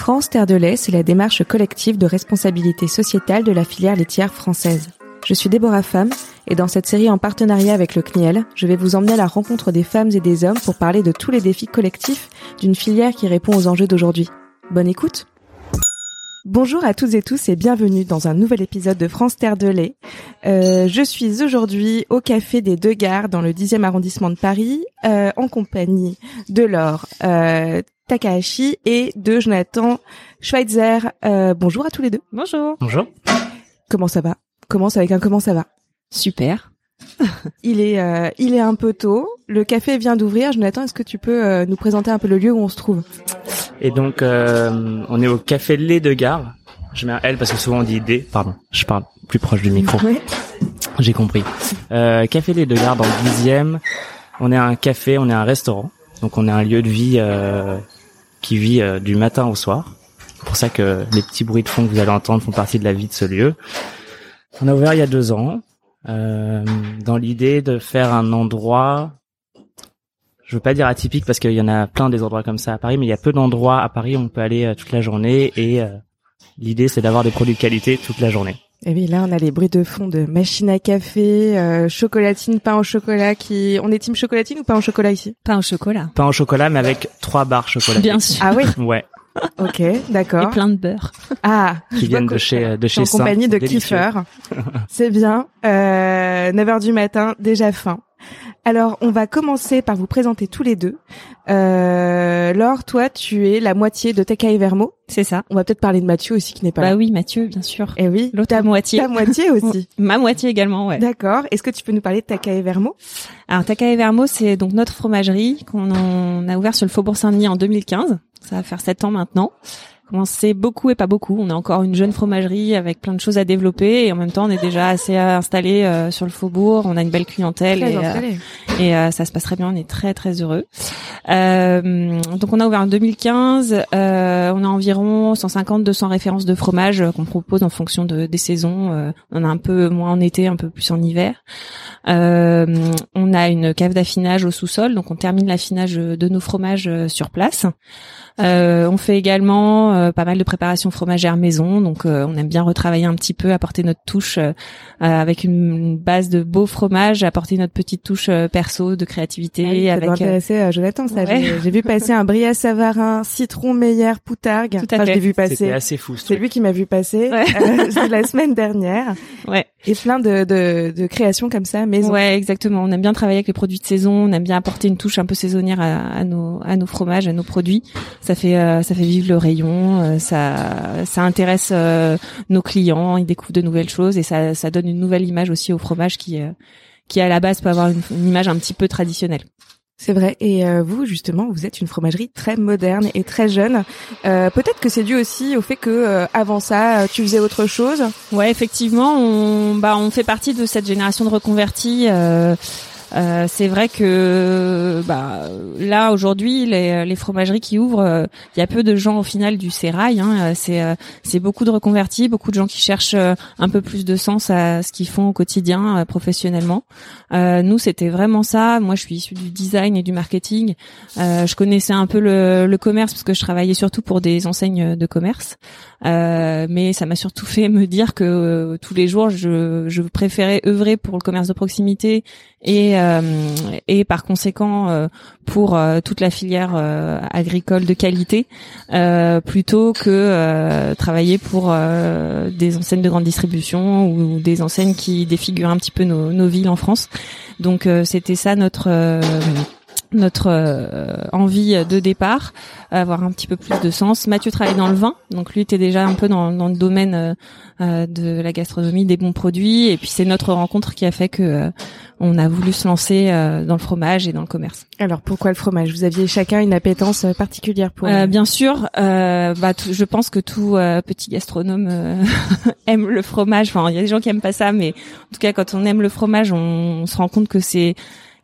France Terre de lait, c'est la démarche collective de responsabilité sociétale de la filière laitière française. Je suis Déborah Femme et dans cette série en partenariat avec le CNIEL, je vais vous emmener à la rencontre des femmes et des hommes pour parler de tous les défis collectifs d'une filière qui répond aux enjeux d'aujourd'hui. Bonne écoute Bonjour à toutes et tous et bienvenue dans un nouvel épisode de France Terre de lait. Euh, je suis aujourd'hui au Café des Deux Gares dans le 10e arrondissement de Paris euh, en compagnie de Laure euh, Takahashi et de Jonathan Schweitzer. Euh, bonjour à tous les deux. Bonjour. Bonjour. Comment ça va? Commence avec un comment ça va? Super. Il est euh, il est un peu tôt. Le café vient d'ouvrir. Jonathan, est-ce que tu peux euh, nous présenter un peu le lieu où on se trouve? Et donc, euh, on est au Café Lait de Gare. Je mets un L parce que souvent on dit D. Pardon, je parle plus proche du micro. Ouais. J'ai compris. Euh, café Lait de Gare dans le dixième. On est un café, on est un restaurant. Donc on est un lieu de vie euh, qui vit euh, du matin au soir. C'est pour ça que les petits bruits de fond que vous allez entendre font partie de la vie de ce lieu. On a ouvert il y a deux ans, dans l'idée de faire un endroit. Je veux pas dire atypique parce qu'il y en a plein des endroits comme ça à Paris, mais il y a peu d'endroits à Paris où on peut aller euh, toute la journée et euh, l'idée c'est d'avoir des produits de qualité toute la journée. Et oui, là on a les bruits de fond de machine à café, euh, chocolatine, pain au chocolat. Qui, on est team chocolatine ou pain au chocolat ici? Pain au chocolat. Pain au chocolat mais avec trois barres chocolatées. Bien sûr. Ah oui? Ouais, Ok, Et d'accord. plein de beurre. Ah, qui je viennent de chez de je suis chez en Saint, compagnie de. Kiefer. C'est bien. Euh, 9h du matin, déjà faim. Alors, on va commencer par vous présenter tous les deux. Euh, Laure, toi, tu es la moitié de Takai Vermo. C'est ça. On va peut-être parler de Mathieu aussi qui n'est pas Bah là. oui, Mathieu, bien sûr. Eh oui, L'autre ta, moitié. ta moitié aussi. Ma moitié également, ouais. D'accord. Est-ce que tu peux nous parler de Takai Vermo? Alors, Taka et Vermo, c'est donc notre fromagerie qu'on on a ouvert sur le Faubourg Saint-Denis en 2015. Ça va faire sept ans maintenant. Commencé beaucoup et pas beaucoup. On est encore une jeune fromagerie avec plein de choses à développer et en même temps, on est déjà assez installé euh, sur le Faubourg. On a une belle clientèle Très et, euh, et euh, ça se passe très bien. On est très très heureux. Euh, donc on a ouvert en 2015. euh, on a environ 150-200 références de fromage euh, qu'on propose en fonction de, des saisons. Euh, on a un peu moins en été, un peu plus en hiver. Euh, on a une cave d'affinage au sous-sol, donc on termine l'affinage de nos fromages euh, sur place. Euh, on fait également euh, pas mal de préparation fromagère maison, donc euh, on aime bien retravailler un petit peu, apporter notre touche euh, euh, avec une, une base de beau fromage, apporter notre petite touche euh, perso de créativité Ah oui, ça doit avec euh, intéresser euh, Jonathan, ça. ouais. J'ai- J'ai vu passer un Bria Savarin, citron Meyer, poutargue. Tout à Enfin, je fait. l'ai vu C'était passer. assez fou ce C'est lui qui m'a vu passer Ouais. euh, la semaine dernière. ouais. Et plein de, de, de créations comme ça, maison. Ouais, exactement. On aime bien travailler avec les produits de saison. On aime bien apporter une touche un peu saisonnière à, à nos à nos fromages, à nos produits. Ça fait euh, ça fait vivre le rayon. euh, ça ça intéresse euh, nos clients. Ils découvrent de nouvelles choses et ça ça donne une nouvelle image aussi au fromage qui euh, qui à la base peut avoir une, une image un petit peu traditionnelle. C'est vrai. Et euh, vous, justement, vous êtes une fromagerie très moderne et très jeune. Euh, Peut-être que c'est dû aussi au fait que euh, avant ça, euh, tu faisais autre chose? Ouais, effectivement, on bah on fait partie de cette génération de reconvertis. Euh, c'est vrai que bah là aujourd'hui les, les fromageries qui ouvrent, euh, il y a peu de gens au final du sérail. Hein, euh, c'est euh, c'est beaucoup de reconvertis, beaucoup de gens qui cherchent un peu plus de sens à ce qu'ils font au quotidien professionnellement. Nous c'était vraiment ça. Moi je suis issue du design et du marketing. Je connaissais un peu le, le commerce parce que je travaillais surtout pour des enseignes de commerce. Mais ça m'a surtout fait me dire que tous les jours, je, je préférais œuvrer pour le commerce de proximité et et par conséquent euh, pour euh, toute la filière euh, agricole de qualité euh, plutôt que euh, travailler pour euh, des enseignes de grande distribution ou des enseignes qui défigurent un petit peu nos, nos villes en France. Donc euh, c'était ça notre euh, notre euh, envie de départ, avoir un petit peu plus de sens. Mathieu travaille dans le vin, donc lui était déjà un peu dans, dans le domaine euh, euh, de la gastronomie, des bons produits, et puis c'est notre rencontre qui a fait que euh, on a voulu se lancer euh, dans le fromage et dans le commerce. Alors pourquoi le fromage? Vous aviez chacun une appétence euh, particulière pour. Euh, bien sûr, euh, bah, tout- je pense que tout euh, petit gastronome euh, aime le fromage. Enfin, il y a des gens qui aiment pas ça, mais en tout cas, quand on aime le fromage, on, on se rend compte que c'est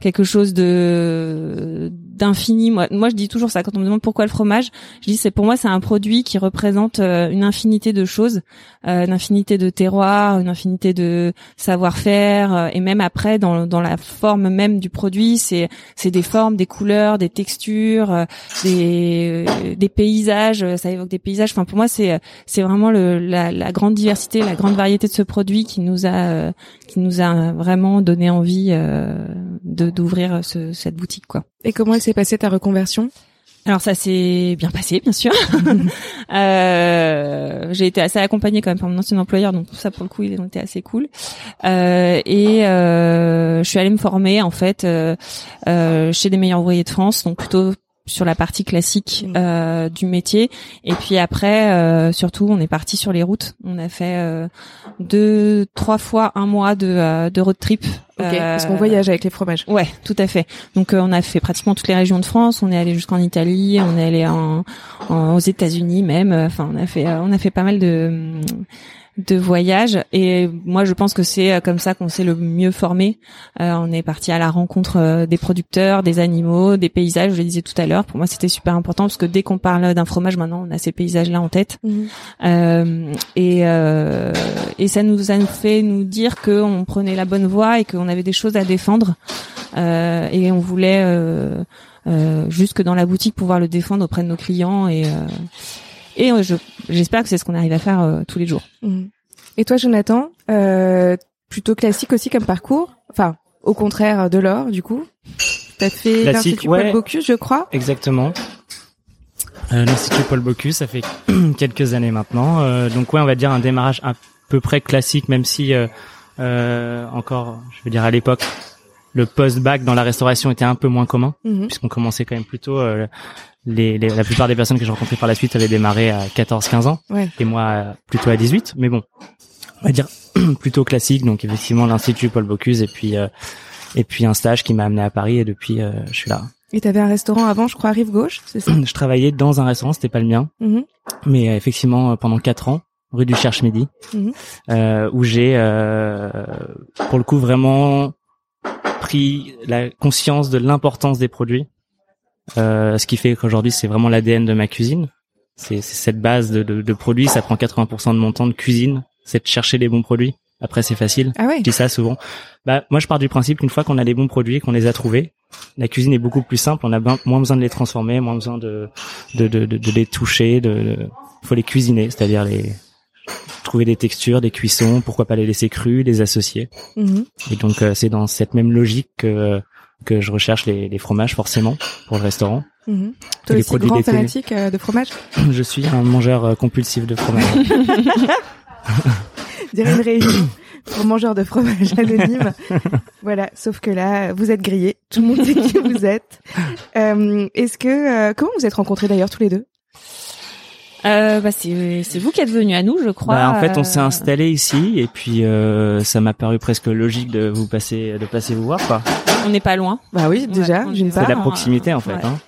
quelque chose de d'infini. Moi, moi, je dis toujours ça quand on me demande pourquoi le fromage. Je dis c'est pour moi c'est un produit qui représente euh, une infinité de choses, euh, une infinité de terroirs, une infinité de savoir-faire euh, et même après dans, dans la forme même du produit, c'est c'est des formes, des couleurs, des textures, des des paysages. Ça évoque des paysages. Enfin pour moi c'est c'est vraiment le, la, la grande diversité, la grande variété de ce produit qui nous a qui nous a vraiment donné envie de d'ouvrir cette boutique quoi. Et comment elle s'est passée ta reconversion? Alors ça s'est bien passé, bien sûr. euh, j'ai été assez accompagnée quand même par mon ancien employeur, donc ça pour le coup, il était assez cool. Euh, et euh, je suis allée me former en fait euh, euh, chez les meilleurs ouvriers de France, donc plutôt sur la partie classique mmh. euh, du métier. Et puis après euh, surtout on est parti sur les routes. On a fait euh, deux trois fois un mois de, euh, de road trip okay, parce qu'on voyage avec les fromages. Ouais tout à fait. Donc on a fait pratiquement toutes les régions de France. On est allé jusqu'en Italie. On est allé en, en aux États-Unis même. Enfin on a fait on a fait pas mal de de voyage et moi je pense que c'est euh, comme ça qu'on s'est le mieux formé. Euh, on est parti à la rencontre euh, des producteurs, des animaux, des paysages. Je le disais tout à l'heure. Pour moi c'était super important parce que dès qu'on parle d'un fromage maintenant on a ces paysages là en tête mhm. euh, et euh, et ça nous a fait nous dire qu'on prenait la bonne voie et qu'on avait des choses à défendre et on voulait jusque dans la boutique pouvoir le défendre auprès de nos clients et et euh, j'espère que c'est ce qu'on arrive à faire euh, tous les jours. Mhm. Et toi, Jonathan, euh, plutôt classique aussi comme parcours? Enfin, au contraire de l'or, du coup? T'as fait l'Institut Paul Bocuse, je crois? Exactement. Euh, L'Institut Paul Bocuse, ça fait quelques années maintenant. Euh, donc ouais, on va dire un démarrage à peu près classique, même si euh, encore, je veux dire à l'époque, le post-bac dans la restauration était un peu moins commun, mhm. puisqu'on commençait quand même plutôt les, la plupart des personnes que j'ai rencontrées par la suite avaient démarré à 14-15 ans et moi plutôt à 18 mais bon on va dire plutôt classique donc effectivement l'institut Paul Bocuse et puis euh, et puis un stage qui m'a amené à Paris et depuis euh, je suis là et t'avais un restaurant avant je crois à Rive Gauche c'est ça? Je travaillais dans un restaurant c'était pas le mien mm-hmm. mais euh, effectivement pendant quatre ans rue du Cherche Midi mm-hmm. où j'ai pour le coup vraiment pris la conscience de l'importance des produits euh, ce qui fait qu'aujourd'hui c'est vraiment l'ADN de ma cuisine. C'est cette base de, de, de, produits. Ça prend 80% de mon temps de cuisine, c'est de chercher les bons produits. Après c'est facile. Ah Je dis ça souvent. Bah moi je pars du principe qu'une fois qu'on a les bons produits, qu'on les a trouvés, la cuisine est beaucoup plus simple. On a moins besoin de les transformer, moins besoin de de, de, de les toucher. De, faut les cuisiner, c'est-à-dire les trouver des textures, des cuissons, pourquoi pas les laisser crus, les associer. Mm-hmm. Et donc euh, c'est dans cette même logique que que je recherche les, les fromages forcément pour le restaurant. Mmh. Toi aussi grand fanatique euh, de fromage Je suis un mangeur euh, compulsif de fromage. Dirait une réunion pour mangeurs de fromage anonyme. voilà, sauf que là, vous êtes grillés. Tout le monde sait qui vous êtes. Euh, Est-ce que euh, comment vous êtes rencontrés d'ailleurs tous les deux? Euh, bah c'est vous qui êtes venu à nous, je crois. Bah, en fait, on s'est installé ici et puis euh, ça m'a paru presque logique de vous passer de passer vous voir quoi. On n'est pas loin. Bah oui, déjà, d'une part. C'est la proximité en fait. Ouais. Hein.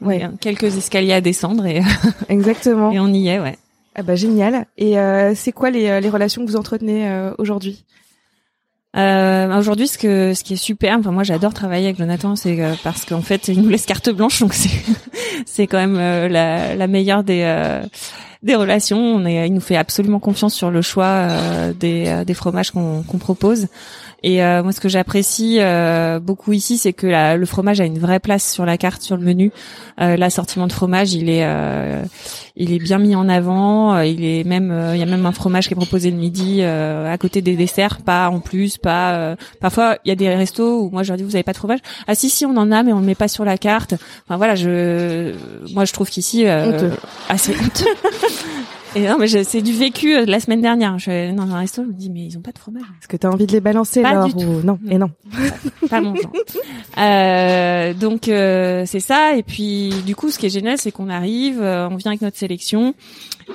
ouais. quelques escaliers à descendre et exactement. Et on y est, ouais. Ah bah génial. Et euh, c'est quoi les, euh, les relations que vous entretenez euh, aujourd'hui? Euh, aujourd'hui, ce que ce qui est super, enfin moi j'adore travailler avec Jonathan, c'est parce qu'en fait il nous laisse carte blanche, donc c'est c'est quand même la, la meilleure des des relations. On est, il nous fait absolument confiance sur le choix des des fromages qu'on propose. Et euh, moi, ce que j'apprécie euh, beaucoup ici, c'est que la, le fromage a une vraie place sur la carte, sur le menu. Euh, L'assortiment de fromage, il est, euh, il est bien mis en avant. Euh, il est même, il y a même un fromage qui est proposé le midi à côté des desserts, pas en plus, pas. parfois, il y a des restos où moi je leur dis vous avez pas de fromage? Ah si si, on en a, mais on le met pas sur la carte. Enfin voilà, je, moi je trouve qu'ici, assez honteux. Et non, mais c'est du vécu euh, de la semaine dernière. Je suis dans un resto, je me dis, mais ils ont pas de fromage. Est-ce que tu as envie de les balancer pas du tout. Non, et non. pas mon genre. Euh, donc euh, c'est ça. Et puis du coup, ce qui est génial, c'est qu'on arrive, euh, on vient avec notre sélection,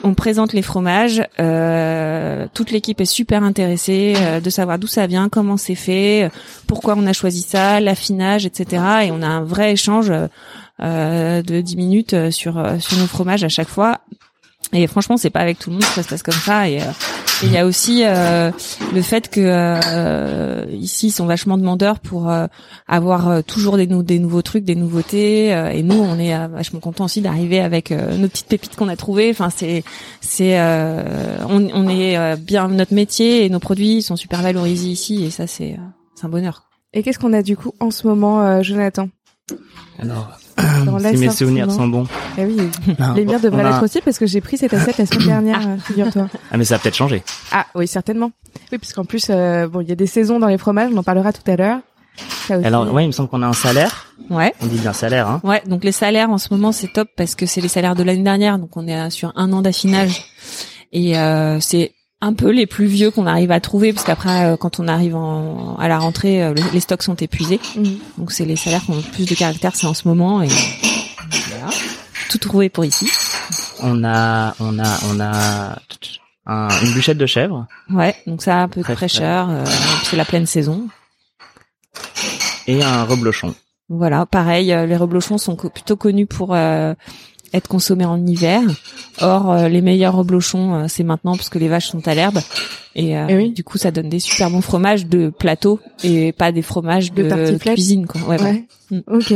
on présente les fromages. Euh, toute l'équipe est super intéressée de savoir d'où ça vient, comment c'est fait, pourquoi on a choisi ça, l'affinage, etc. Et on a un vrai échange. Euh, de 10 minutes sur sur nos fromages à chaque fois et franchement, c'est pas avec tout le monde que ça se passe comme ça. Et, euh, Et il y a aussi euh, le fait que euh, ici ils sont vachement demandeurs pour euh, avoir euh, toujours des, nou- des nouveaux trucs, des nouveautés. euh, et nous, on est euh, vachement contents aussi d'arriver avec euh, nos petites pépites qu'on a trouvées. Enfin, c'est c'est euh, on, on est euh, bien notre métier et nos produits sont super valorisés ici et ça c'est euh, c'est un bonheur. Et qu'est-ce qu'on a du coup en ce moment, euh, Jonathan? Alors, Dans si mes souvenirs sont bons. Eh oui, Non, les miens devraient a- l'être aussi parce que j'ai pris cette assiette la semaine dernière, euh, figure-toi. Ah, mais ça a peut-être changé. Ah oui, certainement. Oui, puisqu'en plus, euh, bon, il y a des saisons dans les fromages, on en parlera tout à l'heure. Alors, ouais, il me semble qu'on a un salaire. Ouais. On dit bien salaire, hein. Ouais, donc les salaires en ce moment c'est top parce que c'est les salaires de l'année dernière, donc on est sur un an d'affinage et euh, c'est un peu les plus vieux qu'on arrive à trouver parce qu'après euh, quand on arrive en, à la rentrée euh, le- les stocks sont épuisés, Mhm. donc c'est les salaires qui ont le plus de caractère c'est en ce moment et voilà. tout trouvé pour ici. On a, on a, on a un- une bûchette de chèvre Ouais, donc ça un peu de Très fraîcheur, euh, puis c'est la pleine saison. et un reblochon. Voilà, pareil, euh, les reblochons sont co- plutôt connus pour euh, être consommés en hiver. Or, euh, les meilleurs reblochons, euh, c'est maintenant parce que les vaches sont à l'herbe. Et, euh, Eh oui. du coup, ça donne des super bons fromages de plateau et pas des fromages De de, cuisine. Quoi. Ouais. Ouais. Mm. Ok.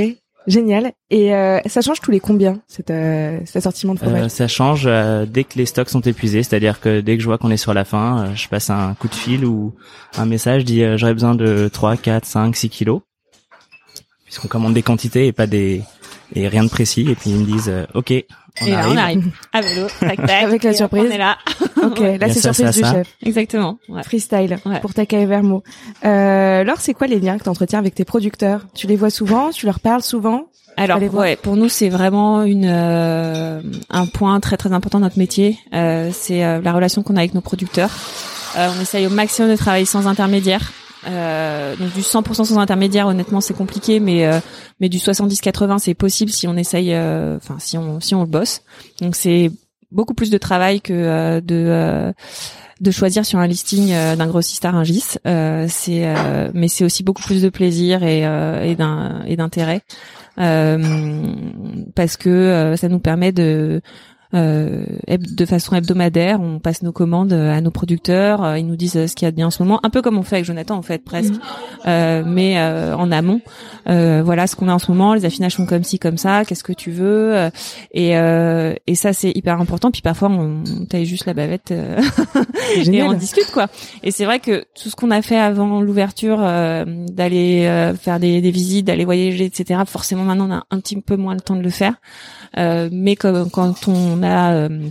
Génial. Et euh, ça change tous les combien cet, euh, cet assortiment de fromage Euh, ça change euh, dès que les stocks sont épuisés, c'est-à-dire que dès que je vois qu'on est sur la fin, euh, je passe un coup de fil ou un message, euh, j'aurais besoin de 3, 4, 5, 6 kilos. Puisqu'on commande des quantités et pas des et rien de précis et puis ils me disent euh, OK, on et là, arrive. on arrive à vélo, tac, tac, Avec la et surprise. On est là, Ok, là c'est surprise ça, du ça. chef. exactement. Ouais. Freestyle Ouais. pour ta Vermo. Euh, Laure, c'est quoi les liens que tu entretiens avec tes producteurs? Tu les vois souvent? Tu leur parles souvent? Alors ouais, pour nous c'est vraiment une euh, un point très très important de notre métier. Euh, c'est euh, la relation qu'on a avec nos producteurs. Euh, on essaye au maximum de travailler sans intermédiaire. Euh, donc du 100% sans intermédiaire, honnêtement c'est compliqué, mais euh, mais du 70-80 c'est possible si on essaye, euh, enfin si on si on le bosse. Donc c'est beaucoup plus de travail que euh, de euh, de choisir sur un listing d'un grossiste à Rungis. C'est mais c'est aussi beaucoup plus de plaisir et et d'intérêt parce que ça nous permet de de façon hebdomadaire, on passe nos commandes euh, à nos producteurs, euh, ils nous disent euh, ce qu'il y a de bien en ce moment, un peu comme on fait avec Jonathan en fait presque, Euh, mais euh, en amont. Euh, voilà ce qu'on a en ce moment, les affinages sont comme ci comme ça, qu'est-ce que tu veux euh, et euh, et ça c'est hyper important. Puis parfois on, on taille juste la bavette euh, et on discute quoi. Et c'est vrai que tout ce qu'on a fait avant l'ouverture, euh, d'aller euh, faire des, des visites, d'aller voyager, etc. Forcément maintenant on a un petit peu moins le temps de le faire. Euh, mais comme quand on a euh,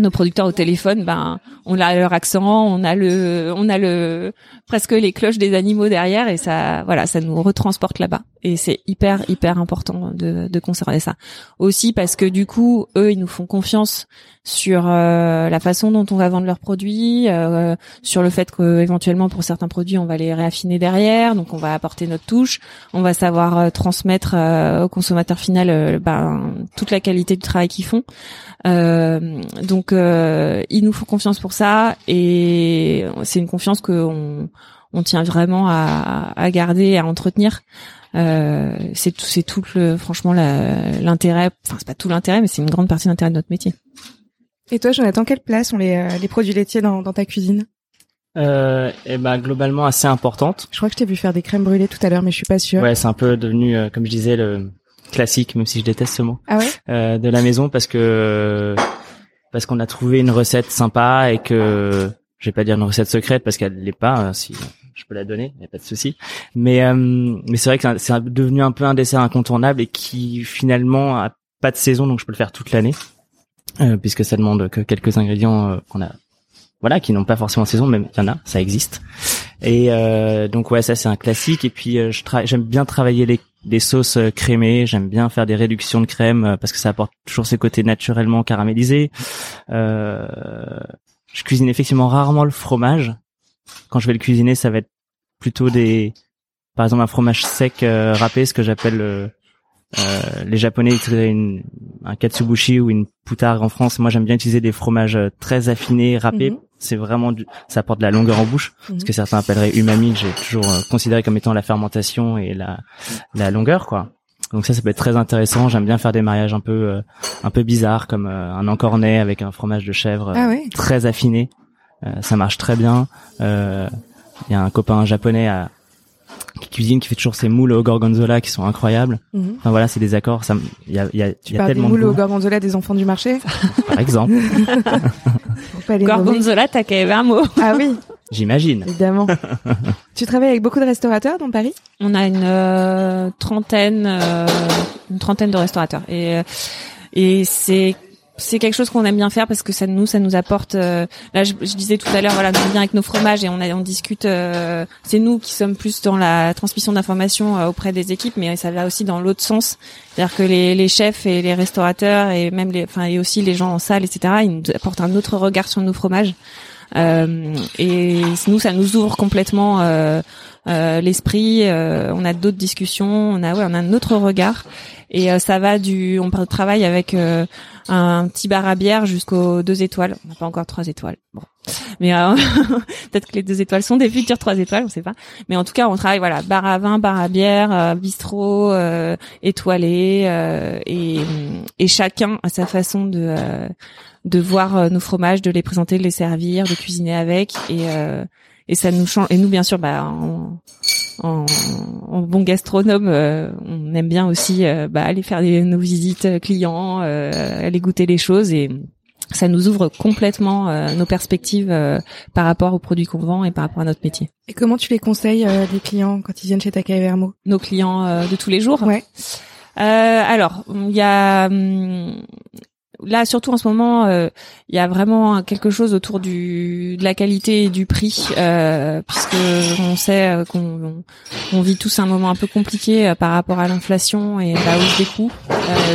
nos producteurs au téléphone, ben on a leur accent, on a le, on a le presque les cloches des animaux derrière et ça, voilà, ça nous retransporte là-bas. Et c'est hyper hyper important de, de conserver ça. Aussi parce que du coup, eux, ils nous font confiance sur euh, la façon dont on va vendre leurs produits, euh, sur le fait que éventuellement pour certains produits, on va les réaffiner derrière, donc on va apporter notre touche, on va savoir euh, transmettre euh, au consommateur final euh, ben, toute la qualité du travail qu'ils font. Euh, donc euh, ils nous font confiance pour ça et c'est une confiance que on, on tient vraiment à, à garder, à entretenir. Euh, c'est tout, c'est tout le, franchement l'intérêt. Enfin, c'est pas tout l'intérêt, mais c'est une grande partie de l'intérêt de notre métier. Et toi, Jonathan, quelle place ont les, euh, les produits laitiers dans, dans ta cuisine? Euh, et ben globalement assez importante. Je crois que je t'ai vu faire des crèmes brûlées tout à l'heure, mais je suis pas sûre. Ouais, c'est un peu devenu, euh, comme je disais, le classique, même si je déteste ce mot, Ah ouais? Euh, de la maison parce que parce qu'on a trouvé une recette sympa et que je vais pas dire une recette secrète parce qu'elle l'est pas. euh, si je peux la donner, y a pas de souci. Mais euh, mais c'est vrai que c'est devenu un peu un dessert incontournable et qui finalement a pas de saison, donc je peux le faire toute l'année euh, puisque ça demande que quelques ingrédients euh, qu'on a voilà qui n'ont pas forcément saison mais il y en a ça existe et euh, donc ouais ça c'est un classique et puis euh, je j'aime bien travailler les, les sauces euh, crémées. J'aime bien faire des réductions de crème euh, parce que ça apporte toujours ce côté naturellement caramélisé. Euh, je cuisine effectivement rarement le fromage. Quand je vais le cuisiner ça va être plutôt des par exemple un fromage sec euh, râpé ce que j'appelle euh, les japonais utiliseraient une, un katsubushi ou une poutargue en France. Moi, j'aime bien utiliser des fromages euh, très affinés, râpés. Mhm. C'est vraiment du, ça apporte de la longueur en bouche, Mhm. ce que certains appelleraient umami, que j'ai toujours euh, considéré comme étant la fermentation et la, la longueur, quoi. Donc ça, ça peut être très intéressant. J'aime bien faire des mariages un peu, euh, un peu bizarres, comme un encornet avec un fromage de chèvre Ah ouais très affiné. ça marche très bien. Il y a un copain japonais à, qui cuisine, qui fait toujours ses moules au gorgonzola qui sont incroyables. Mhm. Enfin voilà, c'est des accords. Ça, il y a, il y a, Tu il y a parles des moules de au gorgonzola des enfants du marché? Par exemple. Gorgonzola, t'as quand même un mot. Ah oui, J'imagine. évidemment. tu travailles avec beaucoup de restaurateurs dans Paris? On a une euh, trentaine, euh, une trentaine de restaurateurs et euh, et c'est c'est quelque chose qu'on aime bien faire parce que ça nous ça nous apporte euh, là je, je disais tout à l'heure voilà on vient avec nos fromages et on a, on discute euh, c'est nous qui sommes plus dans la transmission d'informations euh, auprès des équipes mais ça va aussi dans l'autre sens. C'est-à-dire que les, les chefs et les restaurateurs et même les enfin et aussi les gens en salle etc ils nous apportent un autre regard sur nos fromages. Euh, et nous ça nous ouvre complètement euh, l'esprit on a d'autres discussions on a ouais on a un autre regard et euh, ça va du on travaille avec euh, un petit bar à bière jusqu'aux deux étoiles. On n'a pas encore trois étoiles. Bon. Mais euh, peut-être que les deux étoiles sont des futures trois étoiles on sait pas. Mais en tout cas on travaille voilà bar à vin bar à bière euh, bistrot euh, étoilé euh, et et chacun a sa façon de de voir nos fromages de les présenter de les servir de cuisiner avec. Et et ça nous change et nous bien sûr bah en, en, en bon gastronome euh, on aime bien aussi euh, bah, aller faire des, nos visites euh, clients euh, aller goûter les choses et ça nous ouvre complètement euh, nos perspectives euh, par rapport aux produits qu'on vend et par rapport à notre métier. Et comment tu les conseilles, euh, les clients, quand ils viennent chez Takai Vermo Nos clients euh, de tous les jours. Ouais. Euh, alors, il y a hum, là surtout en ce moment, euh, il y a vraiment quelque chose autour du de la qualité et du prix, euh, puisque on sait euh, qu'on on vit tous un moment un peu compliqué euh, par rapport à l'inflation et la hausse des coûts.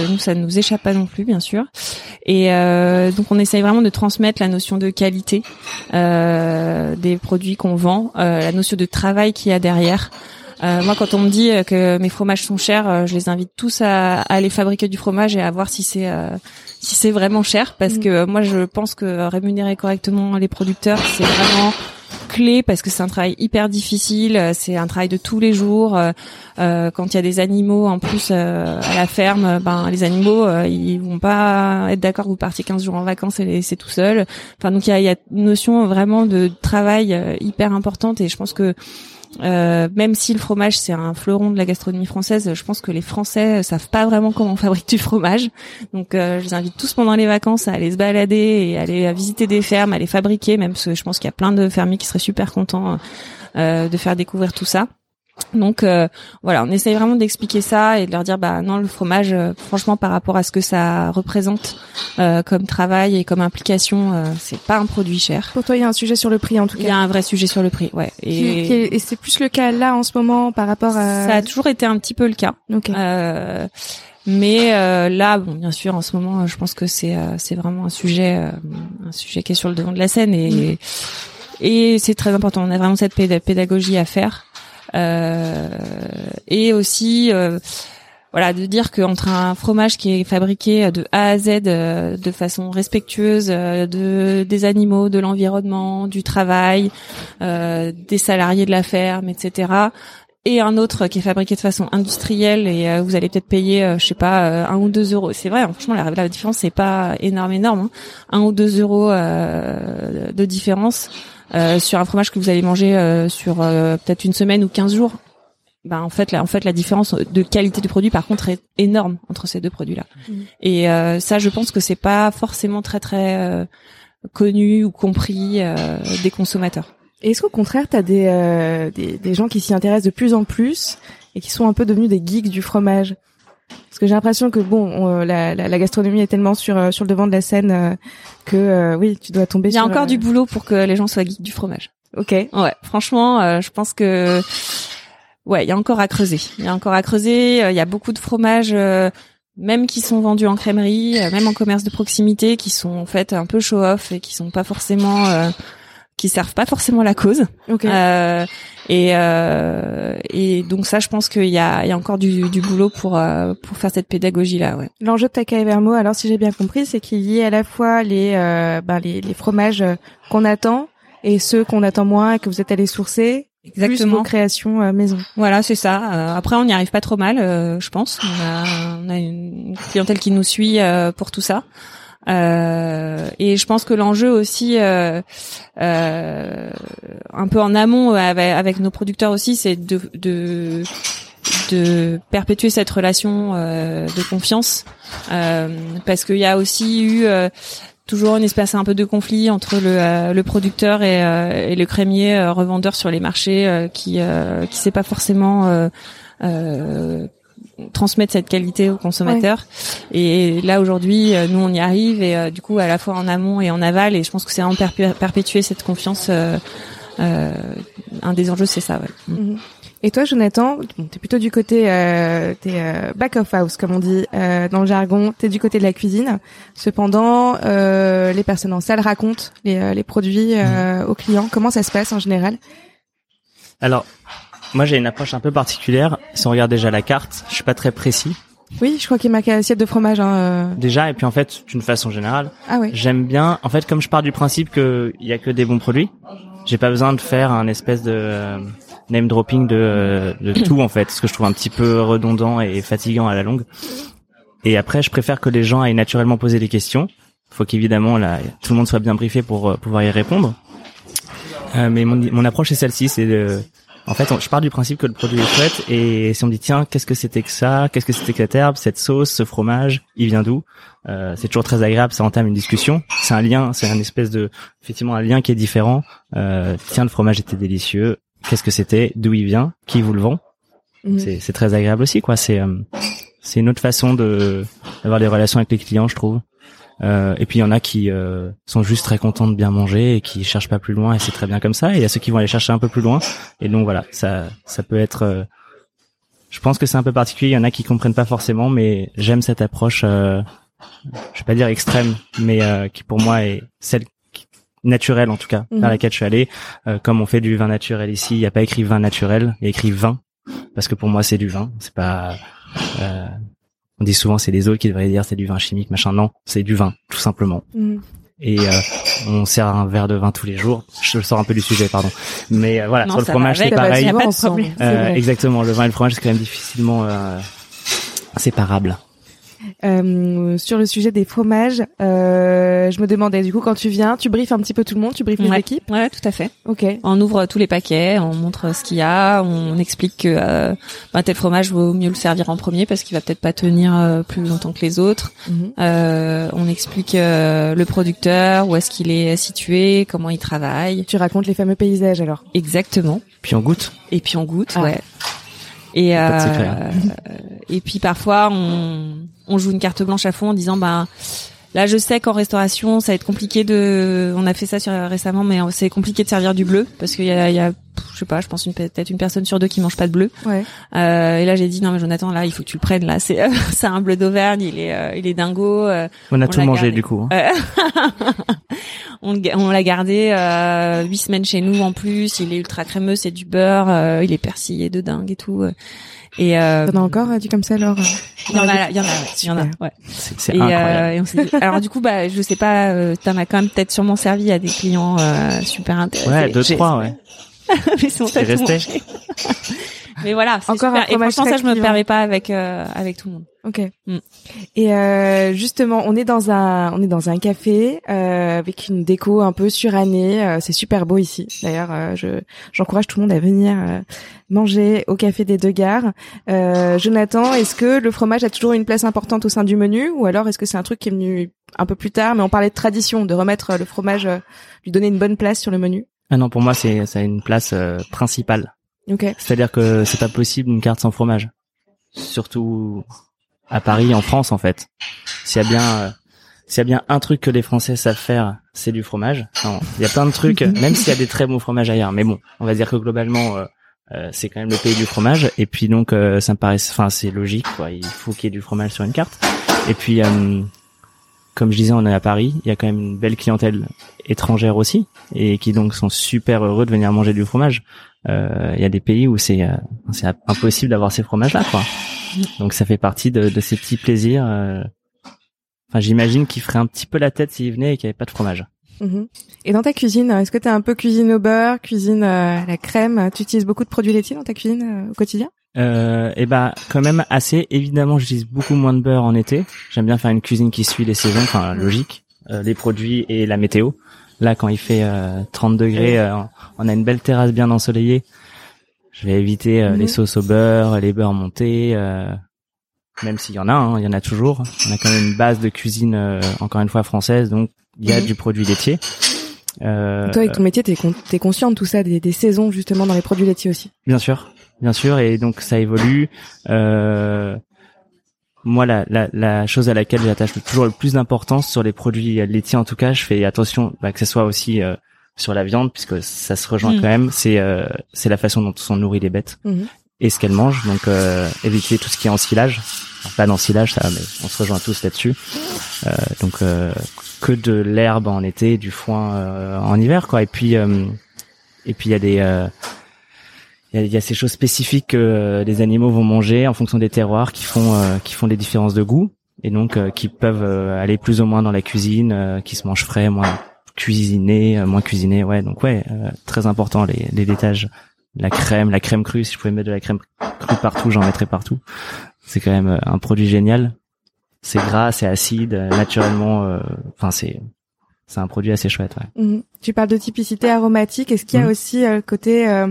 Nous, ça ne nous échappe pas non plus, bien sûr. Et donc, on essaye vraiment de transmettre la notion de qualité des produits qu'on vend, la notion de travail qu'il y a derrière. Euh, moi, quand on me dit euh, que mes fromages sont chers, euh, je les invite tous à, à aller fabriquer du fromage et à voir si c'est euh, si c'est vraiment cher, parce Mm. que moi, je pense que rémunérer correctement les producteurs, c'est vraiment clé parce que c'est un travail hyper difficile, c'est un travail de tous les jours. euh, quand il y a des animaux en plus euh, à la ferme, ben les animaux euh, ils vont pas être d'accord que vous partiez 15 jours en vacances et laisser tout seul. Enfin donc il y a, y a une notion vraiment de travail hyper importante et je pense que euh, même si le fromage c'est un fleuron de la gastronomie française, je pense que les Français euh, savent pas vraiment comment on fabrique du fromage. Donc euh, je les invite tous pendant les vacances à aller se balader et aller visiter des fermes, à les fabriquer, même parce que je pense qu'il y a plein de fermiers qui seraient super contents de faire découvrir tout ça. Donc euh, voilà, on essaye vraiment d'expliquer ça et de leur dire bah non le fromage, euh, franchement par rapport à ce que ça représente euh, comme travail et comme implication, euh, c'est pas un produit cher. Pour toi, il y a un sujet sur le prix, en tout Il y cas. a un vrai sujet sur le prix, ouais. Et est- et c'est plus le cas là en ce moment par rapport à. ça a toujours été un petit peu le cas. Ok. Euh, mais euh, là, bon, bien sûr, en ce moment, je pense que c'est euh, c'est vraiment un sujet euh, un sujet qui est sur le devant de la scène et et c'est très important. On a vraiment cette péda- pédagogie à faire et aussi euh, voilà de dire qu'entre un fromage qui est fabriqué de A à Z euh, de façon respectueuse euh, de des animaux, de l'environnement, du travail, euh, des salariés de la ferme, etc et un autre qui est fabriqué de façon industrielle et euh, vous allez peut-être payer, euh, je sais pas, euh, un ou deux euros. C'est vrai, hein, franchement, la, la différence c'est pas énorme, énorme. Hein. Un ou deux euros euh, de différence euh, sur un fromage que vous allez manger euh, sur euh, peut-être une semaine ou 15 jours. Ben en fait, la, en fait, la différence de qualité du produit, par contre, est énorme entre ces deux produits-là. Mhm. Et euh, ça, je pense que c'est pas forcément très très euh, connu ou compris euh, des consommateurs. Est-ce qu'au contraire, t'as des, euh, des des gens qui s'y intéressent de plus en plus et qui sont un peu devenus des geeks du fromage? Parce que j'ai l'impression que bon, on- la, la, la gastronomie est tellement sur euh, sur le devant de la scène euh, que euh, oui, tu dois tomber Il y a sur. encore euh, du boulot pour que les gens soient geeks du fromage. Ok. Ouais, franchement, euh, je pense que ouais, il y a encore à creuser. Il y a encore à creuser. Euh, Il y a beaucoup de fromages, euh, même qui sont vendus en crèmerie, euh, même en commerce de proximité, qui sont en fait un peu show-off et qui sont pas forcément, euh, qui servent pas forcément la cause. Ok. Euh, et euh, et donc ça, je pense qu'il y a, il y a encore du, du boulot pour euh, pour faire cette pédagogie là. Ouais. L'enjeu de Takai Vermo, alors si j'ai bien compris, c'est qu'il y ait à la fois les euh, ben, les, les fromages qu'on attend et ceux qu'on attend moins et que vous êtes allé sourcer. Plus Exactement. vos créations euh, maison. Voilà, c'est ça. Euh, après, on n'y arrive pas trop mal, euh, je pense. On a, on a une clientèle qui nous suit euh, pour tout ça. Euh, et je pense que l'enjeu aussi, euh, euh, un peu en amont avec, nos producteurs aussi, c'est de, de de perpétuer cette relation euh, de confiance. Euh, parce qu'il y a aussi eu euh, toujours une espèce un peu de conflit entre le, le producteur et, et, le crémier revendeur sur les marchés qui qui sait pas forcément transmettre cette qualité aux consommateurs. Et là aujourd'hui, nous on y arrive et du coup à la fois en amont et en aval. Et je pense que c'est en perpétuer cette confiance. un des enjeux, c'est ça. Ouais. Mm-hmm. Et toi, Jonathan, bon, t'es plutôt du côté, euh, t'es euh, back of house, comme on dit euh, dans le jargon. T'es du côté de la cuisine. Cependant, euh, les personnes en salle racontent les, euh, les produits euh, mmh. aux clients. Comment ça se passe en général? Alors, moi, j'ai une approche un peu particulière. Si on regarde déjà la carte, je suis pas très précis. Oui, je crois qu'il marqué assiette de fromage. Hein, Déjà, et puis en fait, d'une façon générale, ah oui. j'aime bien. En fait, comme je pars du principe qu'il y a que des bons produits, j'ai pas besoin de faire un espèce de name dropping de, de tout en fait, ce que je trouve un petit peu redondant et fatigant à la longue. Et après, je préfère que les gens aillent naturellement poser des questions. Faut qu'évidemment là, tout le monde soit bien briefé pour euh, pouvoir y répondre. Euh, mais mon, mon approche est celle-ci, c'est de en fait, je pars du principe que le produit est chouette et si on me dit tiens, qu'est-ce que c'était que ça? Qu'est-ce que c'était que cette herbe, cette sauce, ce fromage Il vient d'où? Euh, C'est toujours très agréable, ça entame une discussion. C'est un lien, c'est un espèce de effectivement un lien qui est différent. Euh, tiens, le fromage était délicieux qu'est-ce que c'était, d'où il vient, qui vous le vend? Mhm. C'est très agréable aussi, quoi. C'est euh, c'est une autre façon de d'avoir des relations avec les clients, je trouve. Euh, et puis il y en a qui euh, sont juste très contents de bien manger et qui cherchent pas plus loin et c'est très bien comme ça. Et il y a ceux qui vont aller chercher un peu plus loin. Et donc voilà, ça ça peut être. Euh, je pense que c'est un peu particulier. Il y en a qui comprennent pas forcément, mais j'aime cette approche. Euh, je vais pas dire extrême, mais qui pour moi est celle naturel en tout cas dans mhm. laquelle je suis allé. Euh, comme on fait du vin naturel ici, il n'y a pas écrit vin naturel, il y a écrit vin parce que pour moi c'est du vin. C'est pas. Euh, on dit souvent c'est les autres qui devraient dire c'est du vin chimique machin. Non, c'est du vin tout simplement. Mhm. Et euh, on sert un verre de vin tous les jours. Je sors un peu du sujet, pardon. Mais voilà, sur le fromage c'est pareil. exactement, le vin et le fromage c'est quand même difficilement séparable. Euh, sur le sujet des fromages, euh, je me demandais du coup quand tu viens, tu briefes un petit peu tout le monde, tu briefes ouais. l'équipe Ouais, tout à fait. Ok. On ouvre tous les paquets, on montre ce qu'il y a, on explique que euh, bah, tel fromage vaut mieux le servir en premier parce qu'il va peut-être pas tenir euh, plus longtemps que les autres. Euh, on explique euh, le producteur, où est-ce qu'il est situé, comment il travaille. Tu racontes les fameux paysages alors. Exactement. Puis on goûte. Et puis on goûte, ah. ouais. Et, euh, et puis parfois on, on joue une carte blanche à fond en disant bah là je sais qu'en restauration ça va être compliqué de on a fait ça sur, récemment mais c'est compliqué de servir du bleu parce qu'il y a, y a je sais pas je pense une peut-être une personne sur deux qui mange pas de bleu ouais. euh, et là j'ai dit non mais Jonathan là il faut que tu le prennes là c'est c'est un bleu d'Auvergne il est euh, il est dingo euh, on a tout mangé du coup hein. on, on l'a gardé euh, huit semaines chez nous en plus il est ultra crémeux c'est du beurre il est persillé de dingue et tout et euh, T'en as encore euh, du comme ça alors Il y en a, il y en a, il y en a. Ouais. C'est incroyable. Euh, et alors du coup, bah, je sais pas, euh, t'en as quand même peut-être sûrement servi à des clients euh, super intéressés. Ouais, deux trois, ouais. Mais sont. Mais voilà, encore super. Et franchement, ça, je me permets pas avec euh, avec tout le monde. Ok. Mm. Et euh, justement, on est dans un on est dans un café euh, avec une déco un peu surannée. Euh, c'est super beau ici. D'ailleurs, euh, je j'encourage tout le monde à venir euh, manger au café des Deux Gares. Jonathan, est-ce que le fromage a toujours une place importante au sein du menu, ou alors est-ce que c'est un truc qui est venu un peu plus tard? Mais on parlait de tradition, de remettre le fromage, lui donner une bonne place sur le menu. Ah non, pour moi, c'est ça a une place principale. Okay. C'est-à-dire que c'est pas possible une carte sans fromage. Surtout à Paris, en France en fait. S'il y a bien euh, s'il y a bien un truc que les Français savent faire, c'est du fromage. Il y a plein de trucs, même s'il y a des très bons fromages ailleurs. Mais bon, on va dire que globalement, euh, euh, c'est quand même le pays du fromage. Et puis donc, ça me paraît, enfin, c'est logique. Quoi. Il faut qu'il y ait du fromage sur une carte. Et puis, comme je disais, on est à Paris. Il y a quand même une belle clientèle étrangère aussi, et qui donc sont super heureux de venir manger du fromage. Il y a des pays où c'est c'est impossible d'avoir ces fromages-là, quoi. Donc ça fait partie de, de ces petits plaisirs. Euh. Enfin, j'imagine qu'il ferait un petit peu la tête s'il venait et qu'il n'y avait pas de fromage. Mhm. Et dans ta cuisine, est-ce que tu un peu cuisine au beurre, cuisine euh, à la crème? Tu utilises beaucoup de produits laitiers dans ta cuisine euh, au quotidien? Euh, et ben quand même assez. Évidemment, j'utilise beaucoup moins de beurre en été. J'aime bien faire une cuisine qui suit les saisons, enfin logique, euh, les produits et la météo. Là, quand il fait 30 degrés, on a une belle terrasse bien ensoleillée. Je vais éviter les mhm. sauces au beurre, les beurres montés, même s'il y en a, hein, il y en a toujours. On a quand même une base de cuisine, encore une fois française, donc il y a mhm. du produit laitier. Euh, Toi, avec ton métier, t'es es conscient de tout ça, des, des, saisons justement dans les produits laitiers aussi? Bien sûr, bien sûr, et donc ça évolue. Euh, moi, la, la, la, chose à laquelle j'attache toujours le plus d'importance sur les produits laitiers, en tout cas, je fais attention bah, que ce soit aussi euh, sur la viande, puisque ça se rejoint mm. quand même. C'est euh, c'est la façon dont sont nourries les bêtes mm-hmm. et ce qu'elles mangent. Donc euh, éviter tout ce qui est ensilage. Enfin, pas d'ensilage, ça, mais on se rejoint tous là-dessus. donc que de l'herbe en été, du foin euh, en hiver, quoi. Et puis euh, et puis il y a des euh, il y a, ces choses spécifiques que les animaux vont manger en fonction des terroirs qui font qui font des différences de goût et donc qui peuvent aller plus ou moins dans la cuisine, qui se mangent frais, moins cuisinés, moins cuisinés. Ouais, donc ouais, très important les les laitages, la crème, la crème crue. Si je pouvais mettre de la crème crue partout, j'en mettrais partout. C'est quand même un produit génial c'est gras, c'est acide, naturellement. Euh, enfin, c'est c'est un produit assez chouette. Ouais. Mhm. Tu parles de typicité aromatique. Est-ce qu'il y a mhm. aussi euh, le côté euh,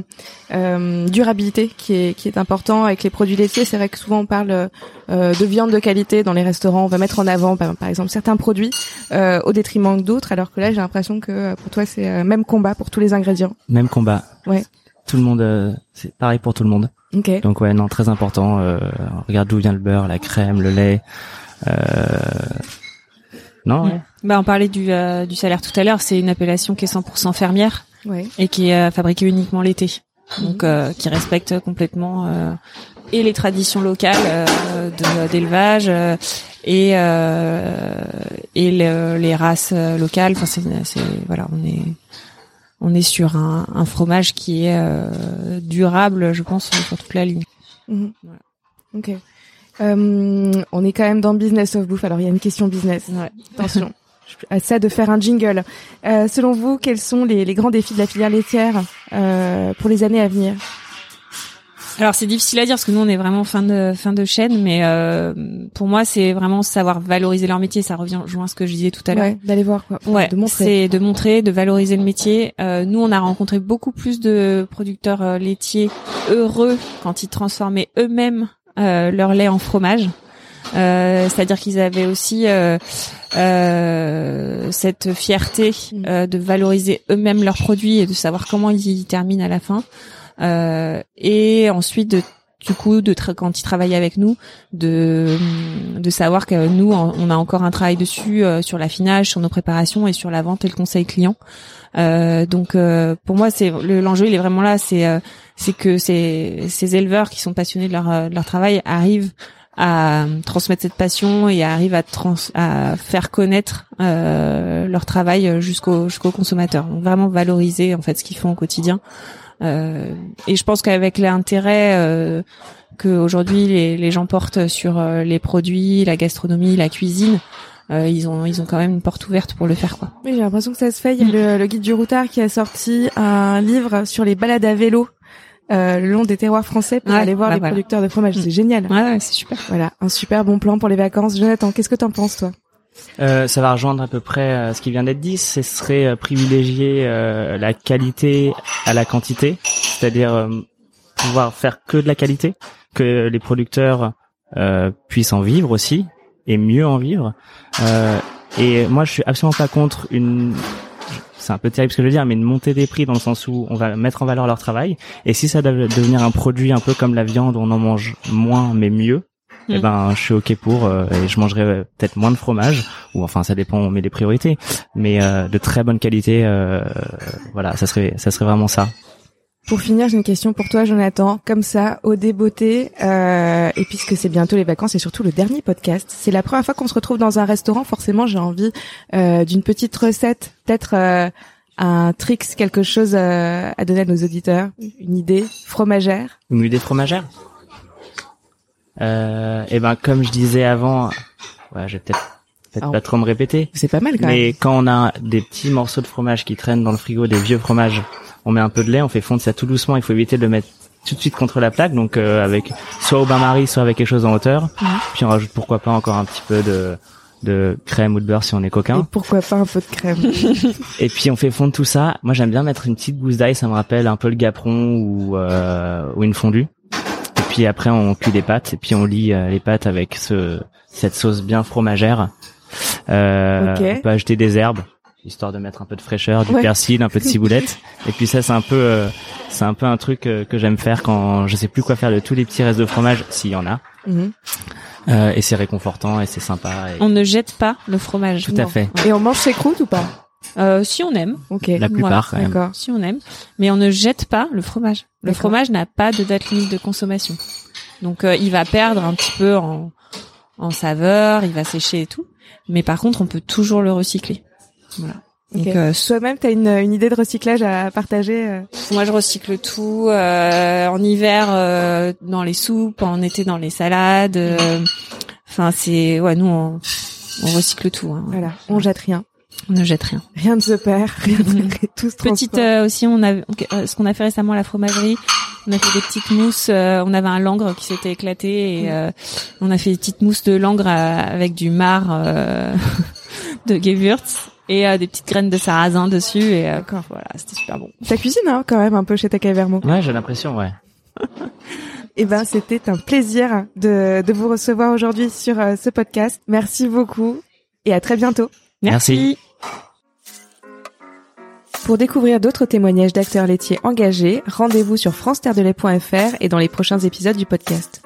euh, durabilité qui est qui est important avec les produits laitiers? C'est vrai que souvent on parle de viande de qualité dans les restaurants. On va mettre en avant, par, exemple, certains produits au détriment d'autres. Alors que là, j'ai l'impression que pour toi, c'est même combat pour tous les ingrédients. Même combat. Ouais. Tout le monde, c'est pareil pour tout le monde. Okay. Donc ouais, non, très important. regarde d'où vient le beurre, la crème, le lait. Euh, non. Ouais. Bah on parlait du, euh, du salaire tout à l'heure. C'est une appellation qui est 100% fermière et qui est euh, fabriquée uniquement l'été. Donc mhm. qui respecte complètement et les traditions locales d'élevage et et les races locales. Enfin c'est voilà on est on est sur un, un fromage qui est durable, je pense, sur toute la ligne. Mhm. Ok. Euh, on est quand même dans le business of bouffe, alors il y a une question business. Attention. à ça de faire un jingle. Euh, selon vous, quels sont les, grands défis de la filière laitière euh, pour les années à venir alors c'est difficile à dire parce que nous on est vraiment fin de fin de chaîne, mais pour moi c'est vraiment savoir valoriser leur métier. Ça revient joint à ce que je disais tout à l'heure. Ouais, d'aller voir quoi. Ouais, de montrer. C'est de montrer, de valoriser le métier. nous on a rencontré beaucoup plus de producteurs laitiers heureux quand ils transformaient eux-mêmes euh, leur lait en fromage. Euh, c'est-à-dire qu'ils avaient aussi euh, cette fierté mm. de valoriser eux-mêmes leurs produits et de savoir comment ils y terminent à la fin. et ensuite de du coup de quand ils travaillaient avec nous de de savoir que nous on a encore un travail dessus sur l'affinage sur nos préparations et sur la vente et le conseil client euh, donc pour moi c'est l'enjeu il est vraiment là c'est c'est que ces, ces éleveurs qui sont passionnés de leur, euh, de leur travail arrivent à transmettre cette passion et arrivent à, trans, à faire connaître euh, leur travail jusqu'au jusqu'au consommateur. Donc vraiment valoriser en fait ce qu'ils font au quotidien. Euh, et je pense qu'avec l'intérêt euh, que aujourd'hui les, les gens portent sur euh, les produits, la gastronomie, la cuisine, euh, ils ont ils ont quand même une porte ouverte pour le faire quoi. Oui, j'ai l'impression que ça se fait. Il y a mm. le, le, guide du routard qui a sorti un livre sur les balades à vélo euh, le long des terroirs français pour aller voir les producteurs de fromage. C'est génial. Ouais, c'est super. Voilà, un super bon plan pour les vacances. Jonathan, qu'est-ce que t'en penses toi? Euh, ça va rejoindre à peu près euh, ce qui vient d'être dit. Ce serait euh, privilégier la qualité à la quantité, c'est-à-dire pouvoir faire que de la qualité, que les producteurs puissent en vivre aussi et mieux en vivre. et moi, je suis absolument pas contre une c'est un peu terrible ce que je veux dire, mais une montée des prix dans le sens où on va mettre en valeur leur travail. Et si ça doit devenir un produit un peu comme la viande, on en mange moins mais mieux, eh mm. ben je suis ok pour euh, et je mangerai euh, peut-être moins de fromage ou enfin ça dépend on met des priorités mais euh, de très bonne qualité voilà ça serait ça serait vraiment ça pour finir, j'ai une question pour toi, Jonathan. Comme ça, au débeauté, euh, et puisque c'est bientôt les vacances et surtout le dernier podcast, c'est la première fois qu'on se retrouve dans un restaurant. Forcément, j'ai envie euh, d'une petite recette, peut-être euh, un tricks, quelque chose euh, à donner à nos auditeurs, une idée fromagère. Une idée fromagère. Euh, et eh ben, comme je disais avant, ouais, je vais peut-être peut-être pas trop me répéter. C'est pas mal quand même. Mais quand on a des petits morceaux de fromage qui traînent dans le frigo, des vieux fromages on met un peu de lait, on fait fondre ça tout doucement. Il faut éviter de le mettre tout de suite contre la plaque, donc euh, avec soit au bain-marie, soit avec quelque chose en hauteur. Puis on rajoute pourquoi pas encore un petit peu de de crème ou de beurre si on est coquin. Et pourquoi pas un peu de crème Et puis on fait fondre tout ça. Moi j'aime bien mettre une petite gousse d'ail, ça me rappelle un peu le gaperon ou euh, ou une fondue. Et puis après on cuit les pâtes et puis on lit euh, les pâtes avec ce cette sauce bien fromagère. Euh. On peut ajouter des herbes histoire de mettre un peu de fraîcheur, du Ouais. persil, un peu de ciboulette. et puis ça c'est un peu euh, c'est un peu un truc euh, que j'aime faire quand je sais plus quoi faire de tous les petits restes de fromage s'il y en a. Mhm. Euh, et c'est réconfortant et c'est sympa. Et... On ne jette pas le fromage. Tout à fait. Et on mange ses croûtes ou pas? Euh, si on aime, Ok. La plupart quand même. D'accord. si on aime, mais on ne jette pas le fromage. Le fromage n'a pas de date limite de consommation. Donc euh, il va perdre un petit peu en, en saveur, il va sécher et tout. Mais par contre, on peut toujours le recycler. Voilà. Donc euh, Toi-même, t'as une, une idée de recyclage à partager euh moi, je recycle tout. euh, en hiver, euh, dans les soupes, en été, dans les salades. euh, Enfin, c'est ouais, nous on, on recycle tout. hein. Voilà, on jette rien. On ne jette rien. Rien ne se perd, rien ne tout se Petite euh, aussi, on a ce qu'on a fait récemment à la fromagerie. On a fait des petites mousses. euh, on avait un langre qui s'était éclaté et euh, on a fait des petites mousses de langre avec du euh, de Gewürz et euh, des petites graines de sarrasin dessus. Et euh, voilà, c'était super bon. Ta cuisine, hein, quand même, un peu chez Takai Vermo. Ouais, j'ai l'impression, ouais. Eh ben, c'était un plaisir de, de vous recevoir aujourd'hui sur euh, ce podcast. Merci beaucoup et à très bientôt. Merci. Pour découvrir d'autres témoignages d'acteurs laitiers engagés, rendez-vous sur franceterdelait.fr et dans les prochains épisodes du podcast.